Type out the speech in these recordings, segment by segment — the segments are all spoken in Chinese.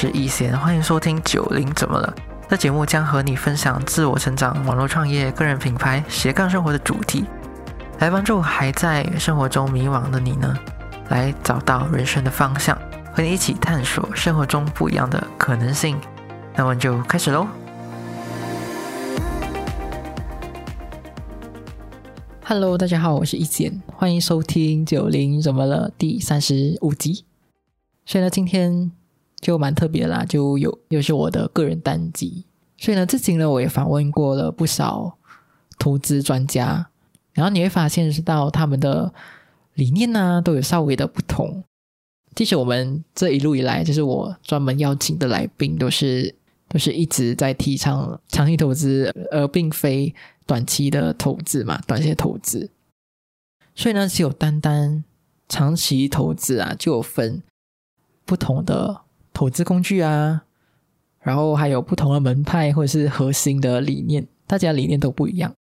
是易贤，欢迎收听九零怎么了？这节目将和你分享自我成长、网络创业、个人品牌、斜杠生活的主题，来帮助还在生活中迷惘的你呢，来找到人生的方向，和你一起探索生活中不一样的可能性。那我们就开始喽。Hello，大家好，我是易贤，欢迎收听九零怎么了第三十五集。所以呢，今天就蛮特别啦，就有又是我的个人单集。所以呢，至今呢，我也访问过了不少投资专家，然后你会发现是到他们的理念呢都有稍微的不同。即使我们这一路以来，就是我专门邀请的来宾，都是 都是一直在提倡长期投资，而并非短期的投资嘛，短线投资。所以呢，只有单单长期投资啊，就有分。不同的投资工具啊，然后还有不同的门派或者是核心的理念，大家理念都不一样。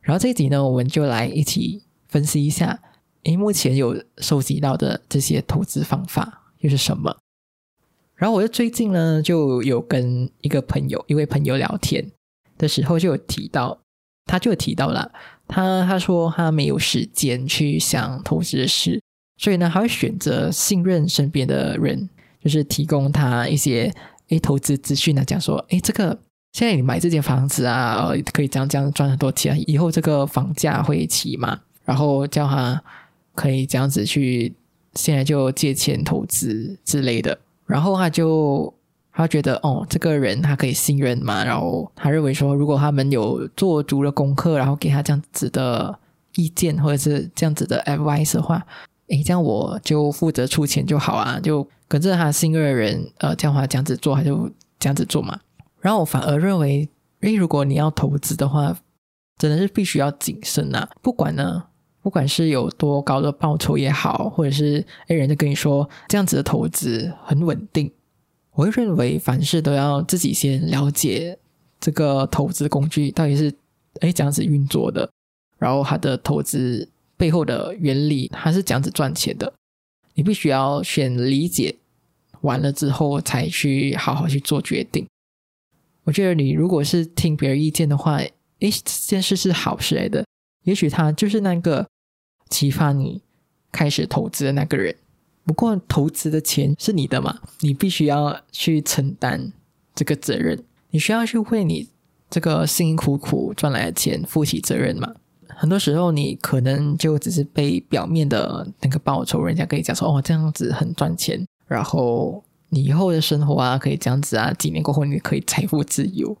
然后这一集呢，我们就来一起分析一下，诶，目前有收集到的这些投资方法又是什么？然后我就最近呢，就有跟一个朋友，一位朋友聊天的时候，就有提到，他就提到了，他他说他没有时间去想投资的事。所以呢，他会选择信任身边的人，就是提供他一些诶投资资讯啊，讲说诶这个现在你买这间房子啊，可以这样这样赚很多钱，以后这个房价会起嘛，然后叫他可以这样子去现在就借钱投资之类的，然后他就他觉得哦这个人他可以信任嘛，然后他认为说如果他们有做足了功课，然后给他这样子的意见或者是这样子的 advice 的话。诶，这样我就负责出钱就好啊，就跟着他信任的人，呃，叫他这样子做，他就这样子做嘛。然后我反而认为，诶，如果你要投资的话，真的是必须要谨慎啊。不管呢，不管是有多高的报酬也好，或者是诶，人家跟你说这样子的投资很稳定，我会认为凡事都要自己先了解这个投资工具到底是诶这样子运作的，然后它的投资。背后的原理它是这样子赚钱的，你必须要先理解完了之后，才去好好去做决定。我觉得你如果是听别人意见的话，诶，这件事是好事来的，也许他就是那个启发你开始投资的那个人。不过投资的钱是你的嘛，你必须要去承担这个责任，你需要去为你这个辛辛苦苦赚来的钱负起责任嘛。很多时候，你可能就只是被表面的那个报酬，人家跟你讲说哦，这样子很赚钱，然后你以后的生活啊，可以这样子啊，几年过后你可以财富自由，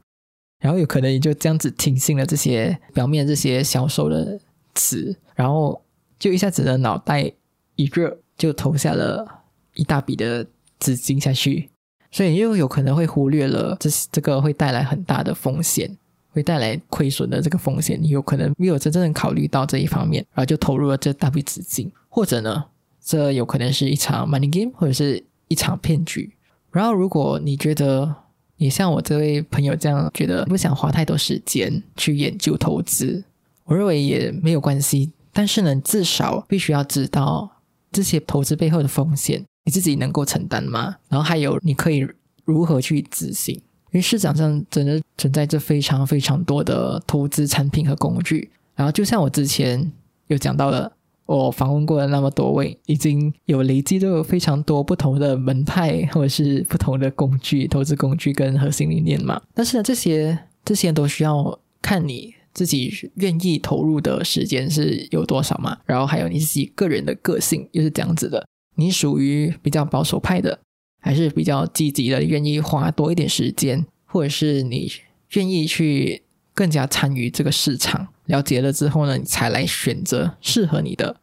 然后有可能你就这样子听信了这些表面这些销售的词，然后就一下子的脑袋一热，就投下了一大笔的资金下去，所以又有可能会忽略了这这个会带来很大的风险。会带来亏损的这个风险，你有可能没有真正考虑到这一方面，然后就投入了这大笔资金，或者呢，这有可能是一场 money game，或者是一场骗局。然后，如果你觉得你像我这位朋友这样觉得不想花太多时间去研究投资，我认为也没有关系。但是呢，至少必须要知道这些投资背后的风险，你自己能够承担吗？然后还有你可以如何去执行？因为市场上真的存在着非常非常多的投资产品和工具，然后就像我之前有讲到的，我访问过的那么多位，已经有累积都有非常多不同的门派或者是不同的工具、投资工具跟核心理念嘛。但是呢，这些这些都需要看你自己愿意投入的时间是有多少嘛，然后还有你自己个人的个性又是这样子的，你属于比较保守派的。还是比较积极的，愿意花多一点时间，或者是你愿意去更加参与这个市场，了解了之后呢，你才来选择适合你的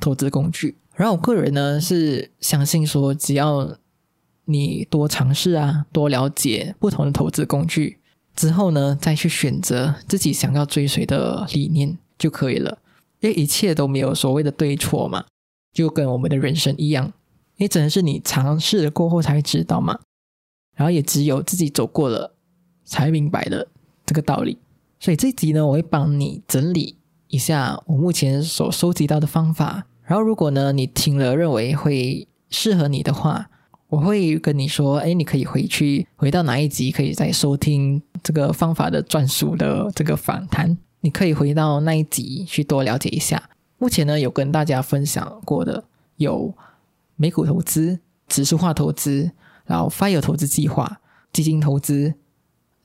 投资工具。然后我个人呢是相信说，只要你多尝试啊，多了解不同的投资工具之后呢，再去选择自己想要追随的理念就可以了。因为一切都没有所谓的对错嘛，就跟我们的人生一样。也只能是你尝试了过后才知道嘛，然后也只有自己走过了才明白了这个道理。所以这集呢，我会帮你整理一下我目前所收集到的方法。然后如果呢你听了认为会适合你的话，我会跟你说，哎，你可以回去回到哪一集，可以再收听这个方法的专属的这个访谈。你可以回到那一集去多了解一下。目前呢，有跟大家分享过的有美股投资、指数化投资，然后 FIRE 投资计划、基金投资、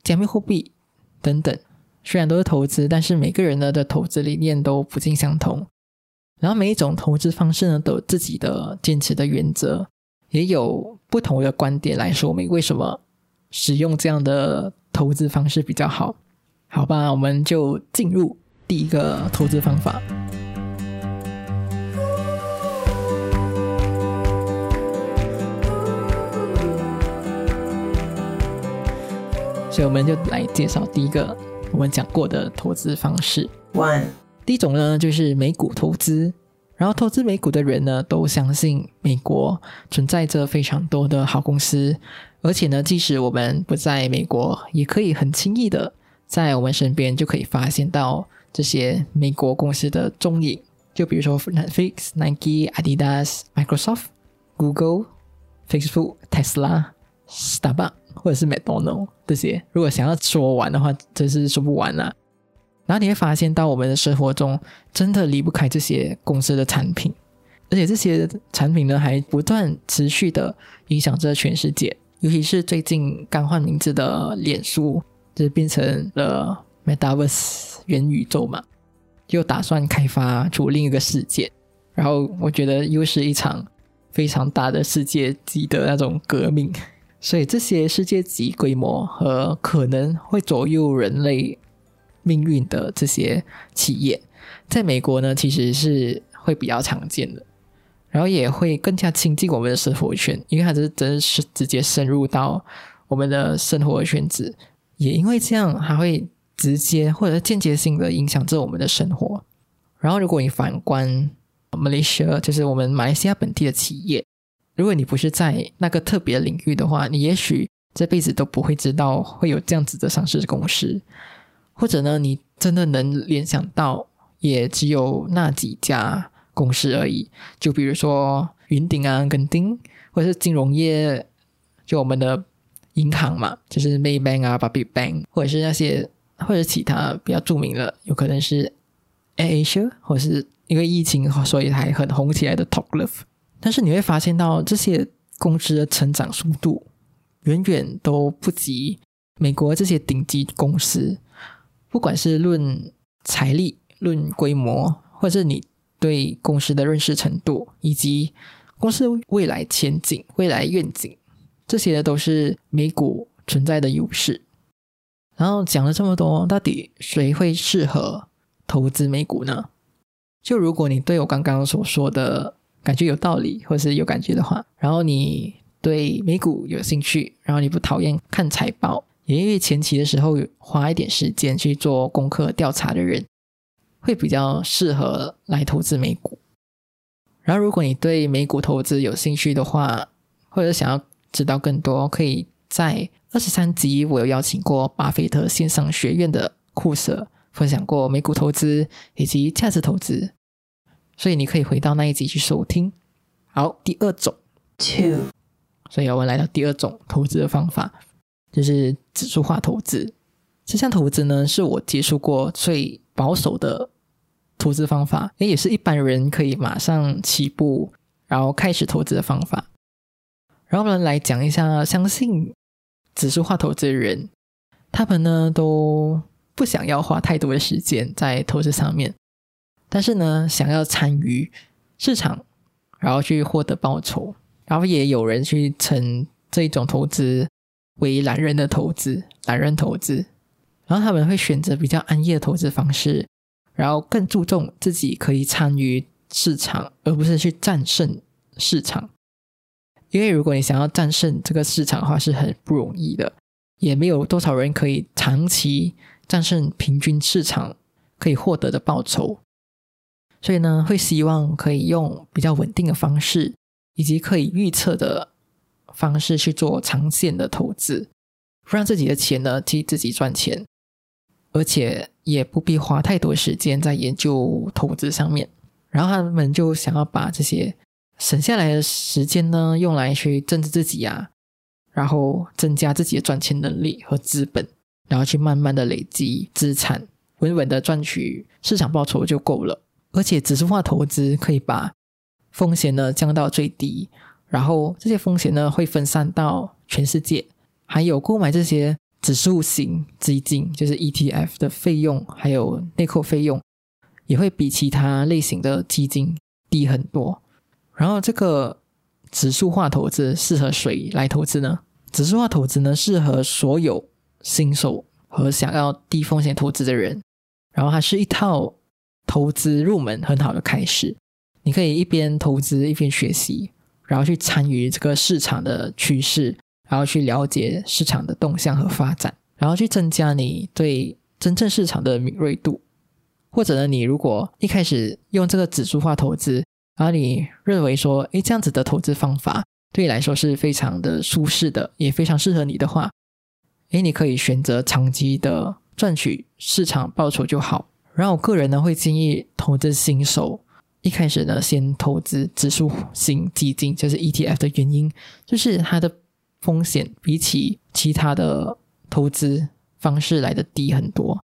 加密货币等等。虽然都是投资，但是每个人呢的投资理念都不尽相同。然后每一种投资方式呢，都有自己的坚持的原则。也有不同的观点来说明为什么使用这样的投资方式比较好，好吧？我们就进入第一个投资方法。所以我们就来介绍第一个我们讲过的投资方式。One，第一种呢就是美股投资。然后投资美股的人呢，都相信美国存在着非常多的好公司，而且呢，即使我们不在美国，也可以很轻易的在我们身边就可以发现到这些美国公司的踪影。就比如说 Netflix、Nike、Adidas、Microsoft、Google、Facebook、Tesla、Starbucks 或者是 McDonald 这些，如果想要说完的话，真是说不完啊。然后你会发现到我们的生活中真的离不开这些公司的产品，而且这些产品呢还不断持续的影响着全世界。尤其是最近刚换名字的脸书，就变成了 Metaverse 元宇宙嘛，就打算开发出另一个世界。然后我觉得又是一场非常大的世界级的那种革命。所以这些世界级规模和可能会左右人类。命运的这些企业，在美国呢，其实是会比较常见的，然后也会更加亲近我们的生活圈，因为它是真是直接深入到我们的生活圈子，也因为这样，它会直接或者间接性的影响着我们的生活。然后，如果你反观马来西亚，就是我们马来西亚本地的企业，如果你不是在那个特别领域的话，你也许这辈子都不会知道会有这样子的上市公司。或者呢，你真的能联想到，也只有那几家公司而已。就比如说云顶啊、跟丁，或者是金融业，就我们的银行嘛，就是 Maybank 啊、Big Bank，或者是那些或者其他比较著名的，有可能是 Asia，或是因为疫情所以还很红起来的 Talk Love。但是你会发现到这些公司的成长速度远远都不及美国这些顶级公司。不管是论财力、论规模，或者是你对公司的认识程度，以及公司未来前景、未来愿景，这些都是美股存在的优势。然后讲了这么多，到底谁会适合投资美股呢？就如果你对我刚刚所说的感觉有道理，或是有感觉的话，然后你对美股有兴趣，然后你不讨厌看财报。也因为前期的时候花一点时间去做功课调查的人，会比较适合来投资美股。然后，如果你对美股投资有兴趣的话，或者想要知道更多，可以在二十三集我有邀请过巴菲特线上学院的库舍分享过美股投资以及价值投资，所以你可以回到那一集去收听。好，第二种，two，所以我们来到第二种投资的方法。就是指数化投资，这项投资呢是我接触过最保守的投资方法，也也是一般人可以马上起步，然后开始投资的方法。然后我们来讲一下，相信指数化投资的人，他们呢都不想要花太多的时间在投资上面，但是呢想要参与市场，然后去获得报酬。然后也有人去称这一种投资。为懒人的投资，懒人投资，然后他们会选择比较安逸的投资方式，然后更注重自己可以参与市场，而不是去战胜市场。因为如果你想要战胜这个市场的话，是很不容易的，也没有多少人可以长期战胜平均市场可以获得的报酬。所以呢，会希望可以用比较稳定的方式，以及可以预测的。方式去做长线的投资，让自己的钱呢替自己赚钱，而且也不必花太多时间在研究投资上面。然后他们就想要把这些省下来的时间呢，用来去增值自己啊，然后增加自己的赚钱能力和资本，然后去慢慢的累积资产，稳稳的赚取市场报酬就够了。而且指数化投资可以把风险呢降到最低，然后这些风险呢会分散到全世界，还有购买这些指数型基金，就是 ETF 的费用，还有内扣费用，也会比其他类型的基金低很多。然后这个指数化投资适合谁来投资呢？指数化投资呢适合所有新手和想要低风险投资的人。然后它是一套投资入门很好的开始，你可以一边投资一边学习，然后去参与这个市场的趋势，然后去了解市场的动向和发展，然后去增加你对真正市场的敏锐度。或者呢，你如果一开始用这个指数化投资，然后你认为说，诶，这样子的投资方法对你来说是非常的舒适的，也非常适合你的话，诶，你可以选择长期的赚取市场报酬就好。然后我个人呢会建议投资新手一开始呢先投资指数型基金，就是 ETF 的原因，就是它的风险比起其他的投资方式来的低很多，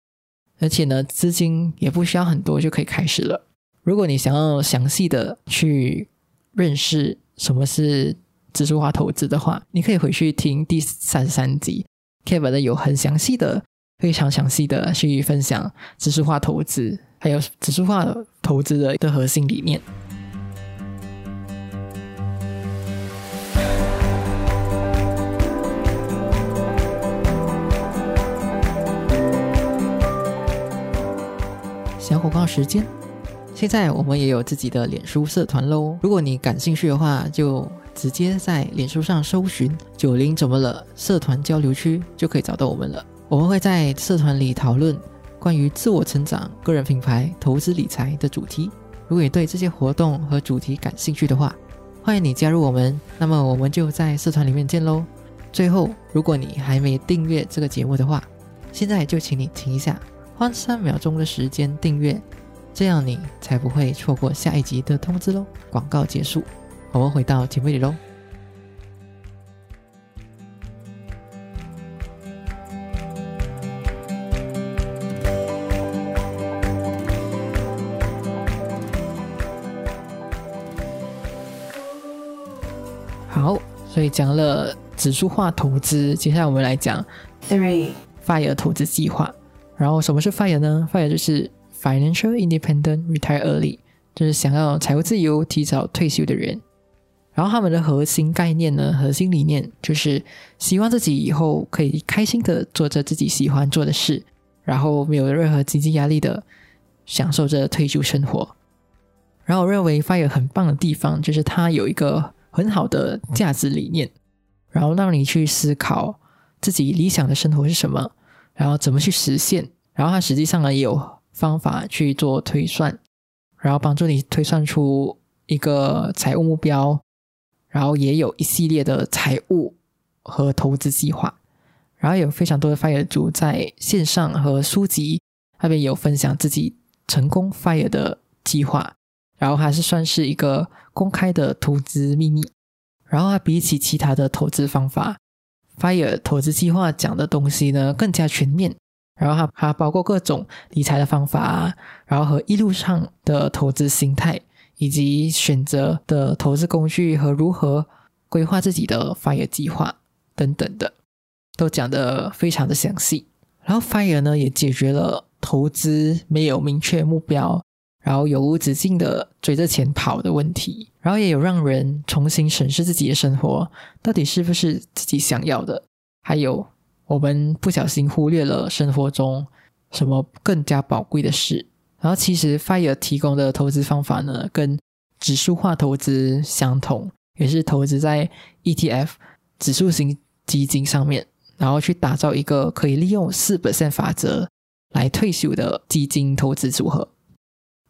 而且呢资金也不需要很多就可以开始了。如果你想要详细的去认识什么是指数化投资的话，你可以回去听第三十三集，Kevin 的有很详细的、非常详细的去分享指数化投资，还有指数化投资的的核心理念。小广告时间。现在我们也有自己的脸书社团喽，如果你感兴趣的话，就直接在脸书上搜寻“九零怎么了”社团交流区，就可以找到我们了。我们会在社团里讨论关于自我成长、个人品牌、投资理财的主题。如果你对这些活动和主题感兴趣的话，欢迎你加入我们。那么我们就在社团里面见喽。最后，如果你还没订阅这个节目的话，现在就请你停一下，花三秒钟的时间订阅。这样你才不会错过下一集的通知喽。广告结束，我们回到节目里喽。好，所以讲了指数化投资，接下来我们来讲 three FIRE 投资计划。然后什么是 FIRE 呢？FIRE 就是 Financial Independent Retire Early，就是想要财务自由、提早退休的人。然后他们的核心概念呢，核心理念就是希望自己以后可以开心的做着自己喜欢做的事，然后没有任何经济压力的享受着退休生活。然后我认为 Fire 很棒的地方就是它有一个很好的价值理念，然后让你去思考自己理想的生活是什么，然后怎么去实现。然后它实际上呢也有。方法去做推算，然后帮助你推算出一个财务目标，然后也有一系列的财务和投资计划，然后有非常多的 Fire 族在线上和书籍那边有分享自己成功 Fire 的计划，然后还是算是一个公开的投资秘密，然后它比起其他的投资方法，Fire 投资计划讲的东西呢更加全面。然后它它包括各种理财的方法，然后和一路上的投资心态，以及选择的投资工具和如何规划自己的 FIRE 计划等等的，都讲得非常的详细。然后 FIRE 呢也解决了投资没有明确目标，然后永无止境的追着钱跑的问题，然后也有让人重新审视自己的生活到底是不是自己想要的，还有。我们不小心忽略了生活中什么更加宝贵的事。然后，其实 Fire 提供的投资方法呢，跟指数化投资相同，也是投资在 ETF 指数型基金上面，然后去打造一个可以利用四百分法则来退休的基金投资组合。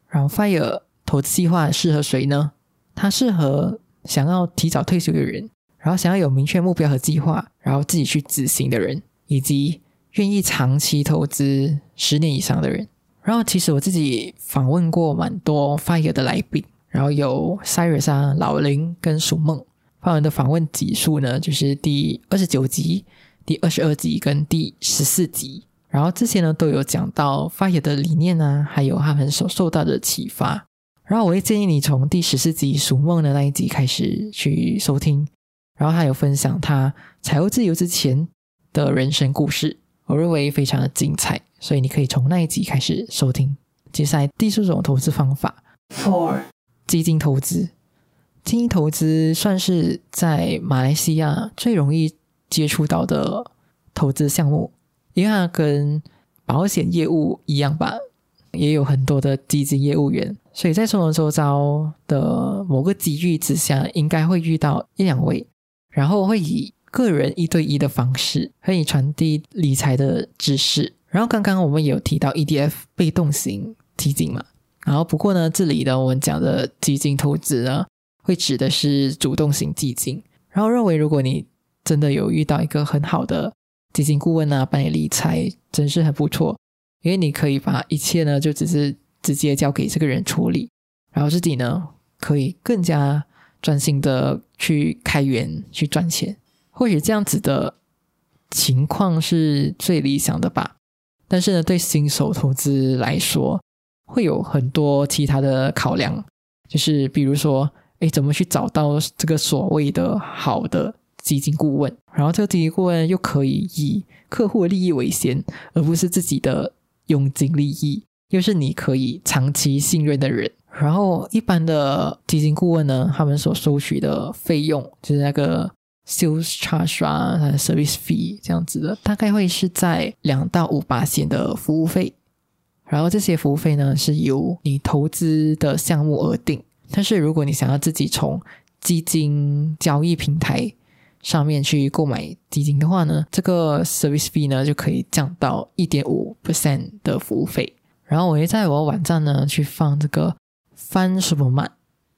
然后，Fire 投资计划适合谁呢？它适合想要提早退休的人，然后想要有明确目标和计划，然后自己去执行的人。以及愿意长期投资十年以上的人。然后，其实我自己访问过蛮多 Fire 的来宾，然后有 Cyrus 啊、老林跟鼠梦。发文的访问集数呢，就是第二十九集、第二十二集跟第十四集。然后这些呢都有讲到发言的理念啊，还有他们所受到的启发。然后我会建议你从第十四集《鼠梦》的那一集开始去收听。然后他有分享他财务自由之前的人生故事，我认为非常的精彩，所以你可以从那一集开始收听。接下来第四种投资方法，Four 基金投资。基金投资算是在马来西亚最容易接触到的投资项目，因为它跟保险业务一样吧，也有很多的基金业务员，所以在众人周遭的某个机遇之下，应该会遇到一两位。然后会以个人一对一的方式，可以传递理财的知识。然后刚刚我们也有提到 EDF 被动型基金嘛，然后不过呢，这里呢我们讲的基金投资呢，会指的是主动型基金。然后认为如果你真的有遇到一个很好的基金顾问啊，帮你理财，真是很不错，因为你可以把一切呢就只是直接交给这个人处理，然后自己呢可以更加。专心的去开源去赚钱，或许这样子的情况是最理想的吧。但是呢，对新手投资来说，会有很多其他的考量，就是比如说，哎，怎么去找到这个所谓的好的基金顾问？然后这个基金顾问又可以以客户的利益为先，而不是自己的佣金利益，又是你可以长期信任的人。然后，一般的基金顾问呢，他们所收取的费用就是那个 sales charge 啊，service fee 这样子的，大概会是在两到五八线的服务费。然后这些服务费呢，是由你投资的项目而定。但是如果你想要自己从基金交易平台上面去购买基金的话呢，这个 service fee 呢就可以降到一点五 percent 的服务费。然后我会在我网站呢去放这个。翻 Superman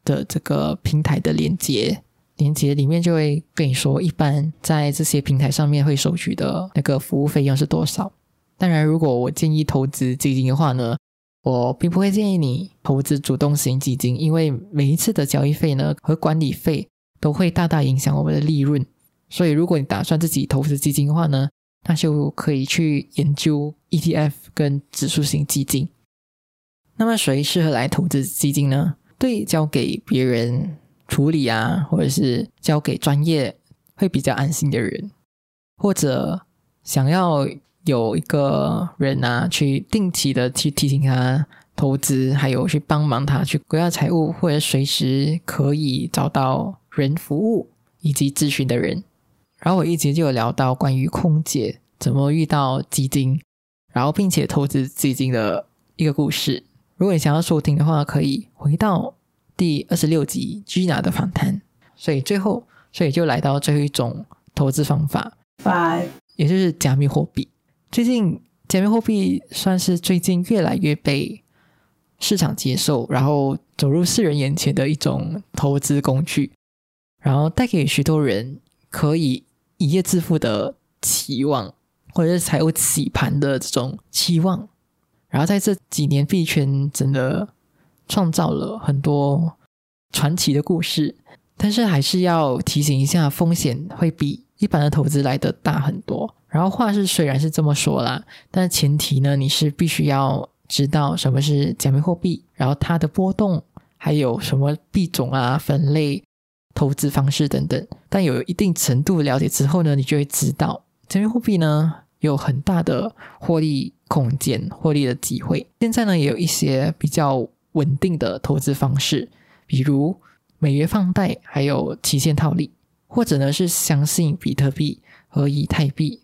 的这个平台的链接，链接里面就会跟你说，一般在这些平台上面会收取的那个服务费用是多少。当然，如果我建议投资基金的话呢，我并不会建议你投资主动型基金，因为每一次的交易费呢和管理费都会大大影响我们的利润。所以，如果你打算自己投资基金的话呢，那就可以去研究 ETF 跟指数型基金。那么谁适合来投资基金呢？对，交给别人处理啊，或者是交给专业会比较安心的人，或者想要有一个人啊，去定期的去提醒他投资，还有去帮忙他去规划财务，或者随时可以找到人服务以及咨询的人。然后我一直就有聊到关于空姐怎么遇到基金，然后并且投资基金的一个故事。如果你想要收听的话，可以回到第二十六集 Gina 的访谈。所以最后，所以就来到最后一种投资方法，five，也就是加密货币。最近，加密货币算是最近越来越被市场接受，然后走入世人眼前的一种投资工具，然后带给许多人可以一夜致富的期望，或者是财务洗盘的这种期望。然后在这几年，币圈真的创造了很多传奇的故事，但是还是要提醒一下，风险会比一般的投资来的大很多。然后话是虽然是这么说啦，但前提呢，你是必须要知道什么是加密货币，然后它的波动，还有什么币种啊、分类、投资方式等等。但有一定程度了解之后呢，你就会知道加密货币呢有很大的获利。空间获利的机会，现在呢也有一些比较稳定的投资方式，比如美元放贷，还有期限套利，或者呢是相信比特币和以太币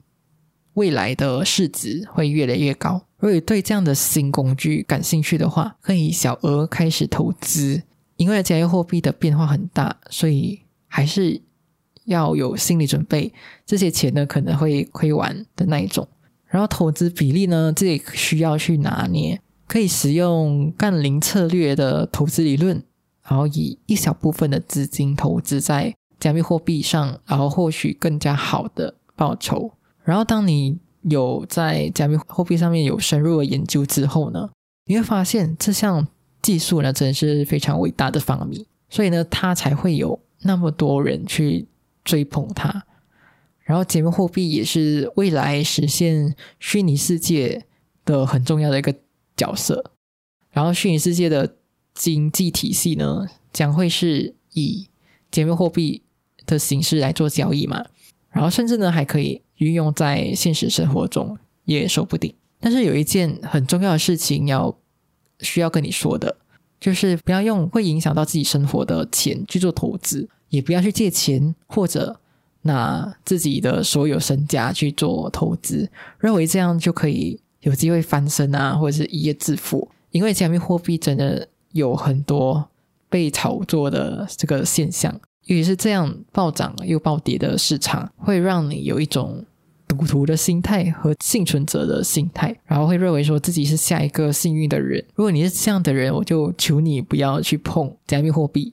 未来的市值会越来越高。如果对这样的新工具感兴趣的话，可以小额开始投资，因为加密货币的变化很大，所以还是要有心理准备，这些钱呢可能会亏完的那一种。然后投资比例呢，这也需要去拿捏，可以使用杠铃策略的投资理论，然后以一小部分的资金投资在加密货币上，然后获取更加好的报酬。然后当你有在加密货币上面有深入的研究之后呢，你会发现这项技术呢，真是非常伟大的发明，所以呢，它才会有那么多人去追捧它。然后，加密货币也是未来实现虚拟世界的很重要的一个角色。然后，虚拟世界的经济体系呢，将会是以加密货币的形式来做交易嘛？然后，甚至呢，还可以运用在现实生活中，也说不定。但是，有一件很重要的事情要需要跟你说的，就是不要用会影响到自己生活的钱去做投资，也不要去借钱或者。拿自己的所有身家去做投资，认为这样就可以有机会翻身啊，或者是一夜致富。因为加密货币真的有很多被炒作的这个现象，尤其是这样暴涨又暴跌的市场，会让你有一种赌徒的心态和幸存者的心态，然后会认为说自己是下一个幸运的人。如果你是这样的人，我就求你不要去碰加密货币。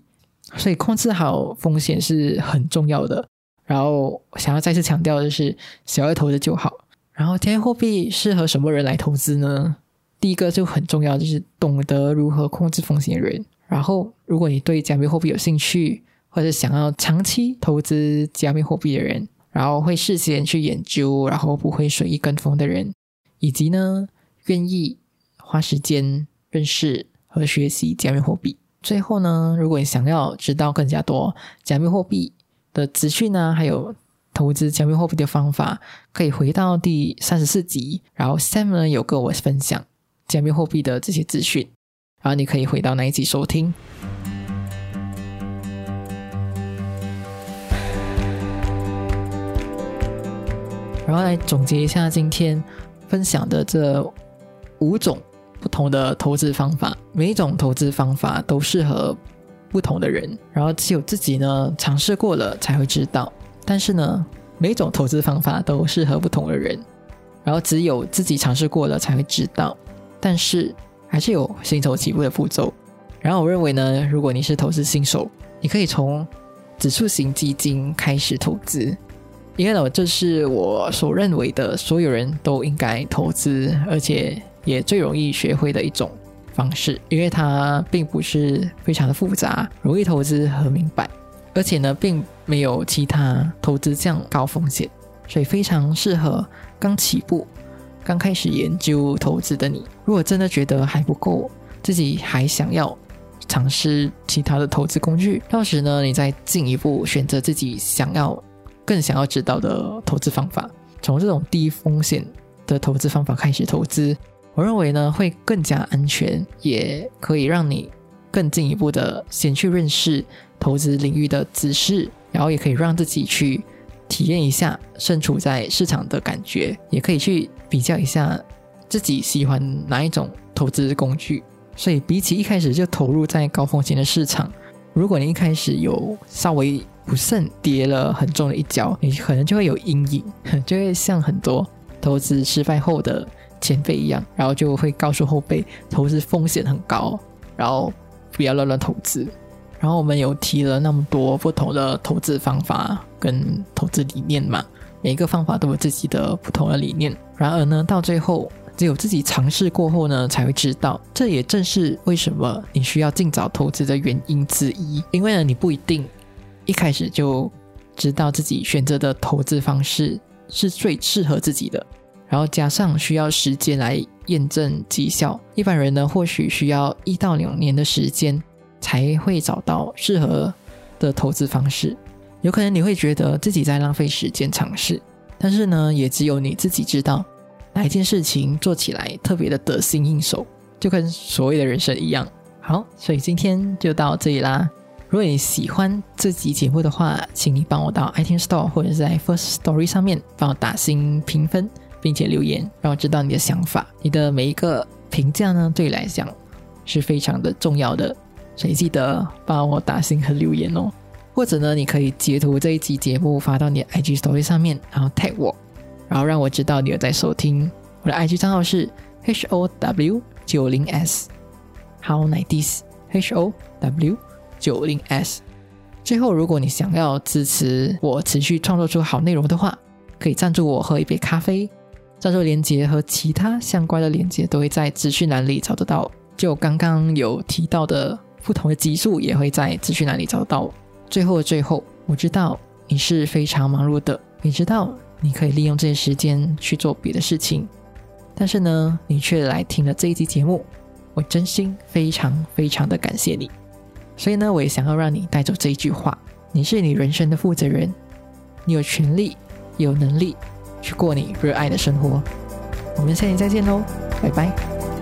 所以控制好风险是很重要的。然后想要再次强调的是，小额投资就好。然后，加密货币适合什么人来投资呢？第一个就很重要，就是懂得如何控制风险的人。然后，如果你对加密货币有兴趣，或者想要长期投资加密货币的人，然后会事先去研究，然后不会随意跟风的人，以及呢，愿意花时间认识和学习加密货币。最后呢，如果你想要知道更加多加密货币，的资讯呢，还有投资加密货币的方法，可以回到第三十四集。然后 Sam 呢有跟我分享加密货币的这些资讯，然后你可以回到那一集收听。然后来总结一下今天分享的这五种不同的投资方法，每一种投资方法都适合。不同的人，然后只有自己呢尝试过了才会知道。但是呢，每一种投资方法都适合不同的人，然后只有自己尝试过了才会知道。但是还是有新手起步的步骤。然后我认为呢，如果你是投资新手，你可以从指数型基金开始投资，因为呢，这是我所认为的所有人都应该投资，而且也最容易学会的一种。方式，因为它并不是非常的复杂，容易投资和明白，而且呢，并没有其他投资这样高风险，所以非常适合刚起步、刚开始研究投资的你。如果真的觉得还不够，自己还想要尝试其他的投资工具，到时呢，你再进一步选择自己想要、更想要知道的投资方法，从这种低风险的投资方法开始投资。我认为呢，会更加安全，也可以让你更进一步的先去认识投资领域的知识，然后也可以让自己去体验一下身处在市场的感觉，也可以去比较一下自己喜欢哪一种投资工具。所以，比起一开始就投入在高风险的市场，如果你一开始有稍微不慎跌了很重的一跤，你可能就会有阴影，就会像很多投资失败后的。前辈一样，然后就会告诉后辈投资风险很高，然后不要乱乱投资。然后我们有提了那么多不同的投资方法跟投资理念嘛，每一个方法都有自己的不同的理念。然而呢，到最后只有自己尝试过后呢，才会知道。这也正是为什么你需要尽早投资的原因之一。因为呢，你不一定一开始就知道自己选择的投资方式是最适合自己的。然后加上需要时间来验证绩效，一般人呢或许需要一到两年的时间才会找到适合的投资方式。有可能你会觉得自己在浪费时间尝试，但是呢，也只有你自己知道哪一件事情做起来特别的得心应手，就跟所谓的人生一样。好，所以今天就到这里啦。如果你喜欢这集节目的话，请你帮我到 iTunes Store 或者是在 First Story 上面帮我打新评分。并且留言，让我知道你的想法。你的每一个评价呢，对你来讲是非常的重要的，所以记得帮我打星和留言哦。或者呢，你可以截图这一集节目发到你的 IG Story 上面，然后 tag 我，然后让我知道你有在收听。我的 IG 账号是 H O W 九零 S。How nice H O W 九零 S。最后，如果你想要支持我持续创作出好内容的话，可以赞助我喝一杯咖啡。赞助链接和其他相关的链接都会在资讯栏里找得到。就刚刚有提到的不同的集数，也会在资讯栏里找得到。最后的最后，我知道你是非常忙碌的，你知道你可以利用这些时间去做别的事情，但是呢，你却来听了这一期节目，我真心非常非常的感谢你。所以呢，我也想要让你带走这一句话：你是你人生的负责人，你有权利、有能力去过你热爱的生活。我们下期再见喽，拜拜。